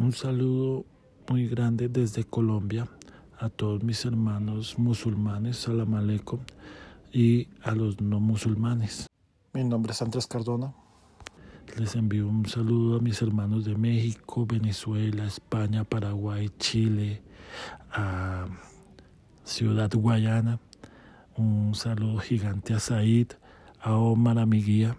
Un saludo muy grande desde Colombia a todos mis hermanos musulmanes, salam aleikum, y a los no musulmanes. Mi nombre es Andrés Cardona. Les envío un saludo a mis hermanos de México, Venezuela, España, Paraguay, Chile, a Ciudad Guayana. Un saludo gigante a Said, a Omar, a mi guía,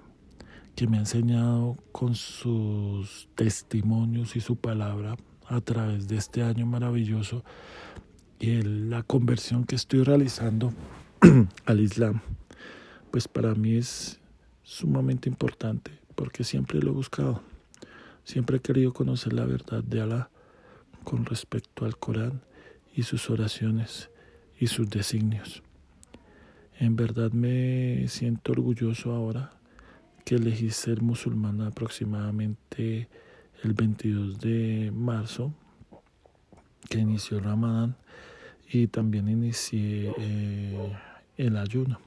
que me ha enseñado con sus testimonios y su palabra a través de este año maravilloso y la conversión que estoy realizando al Islam, pues para mí es sumamente importante porque siempre lo he buscado, siempre he querido conocer la verdad de Allah con respecto al Corán y sus oraciones y sus designios. En verdad me siento orgulloso ahora que elegí ser musulmana aproximadamente el 22 de marzo, que inició el Ramadán y también inicié eh, el ayuno.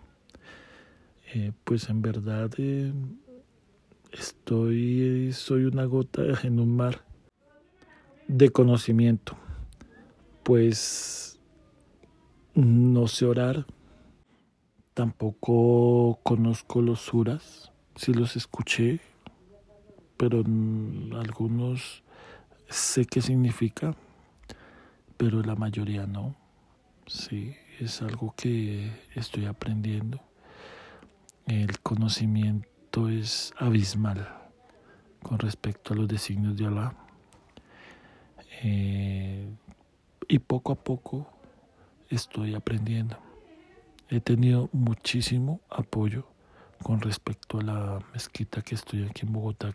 Eh, pues en verdad eh, estoy, soy una gota en un mar de conocimiento, pues no sé orar, tampoco conozco los suras, sí los escuché, pero algunos sé qué significa, pero la mayoría no. Sí, es algo que estoy aprendiendo. El conocimiento es abismal con respecto a los designios de Allah. Eh, y poco a poco estoy aprendiendo. He tenido muchísimo apoyo con respecto a la mezquita que estoy aquí en Bogotá.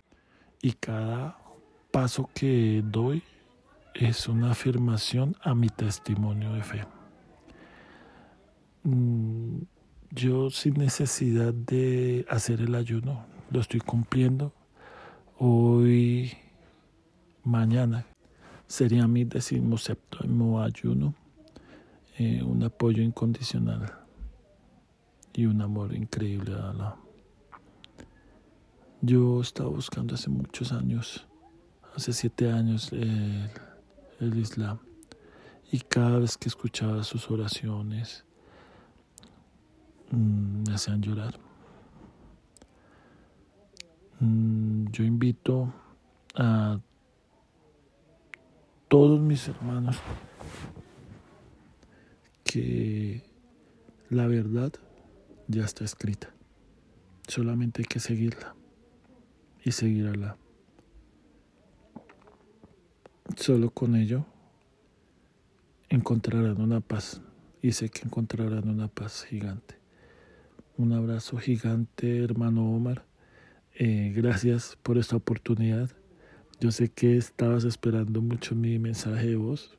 Y cada paso que doy es una afirmación a mi testimonio de fe. Mm, yo sin necesidad de hacer el ayuno, lo estoy cumpliendo. Hoy, mañana, sería mi decimoséptimo ayuno, eh, un apoyo incondicional y un amor increíble a Allah. Yo estaba buscando hace muchos años, hace siete años, el, el Islam. Y cada vez que escuchaba sus oraciones, Mm, me hacían llorar. Mm, yo invito a todos mis hermanos que la verdad ya está escrita. Solamente hay que seguirla y seguirla. Solo con ello encontrarán una paz y sé que encontrarán una paz gigante. Un abrazo gigante, hermano Omar. Eh, gracias por esta oportunidad. Yo sé que estabas esperando mucho mi mensaje de voz,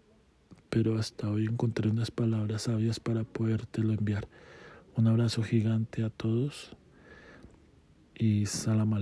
pero hasta hoy encontré unas palabras sabias para podértelo enviar. Un abrazo gigante a todos y salam.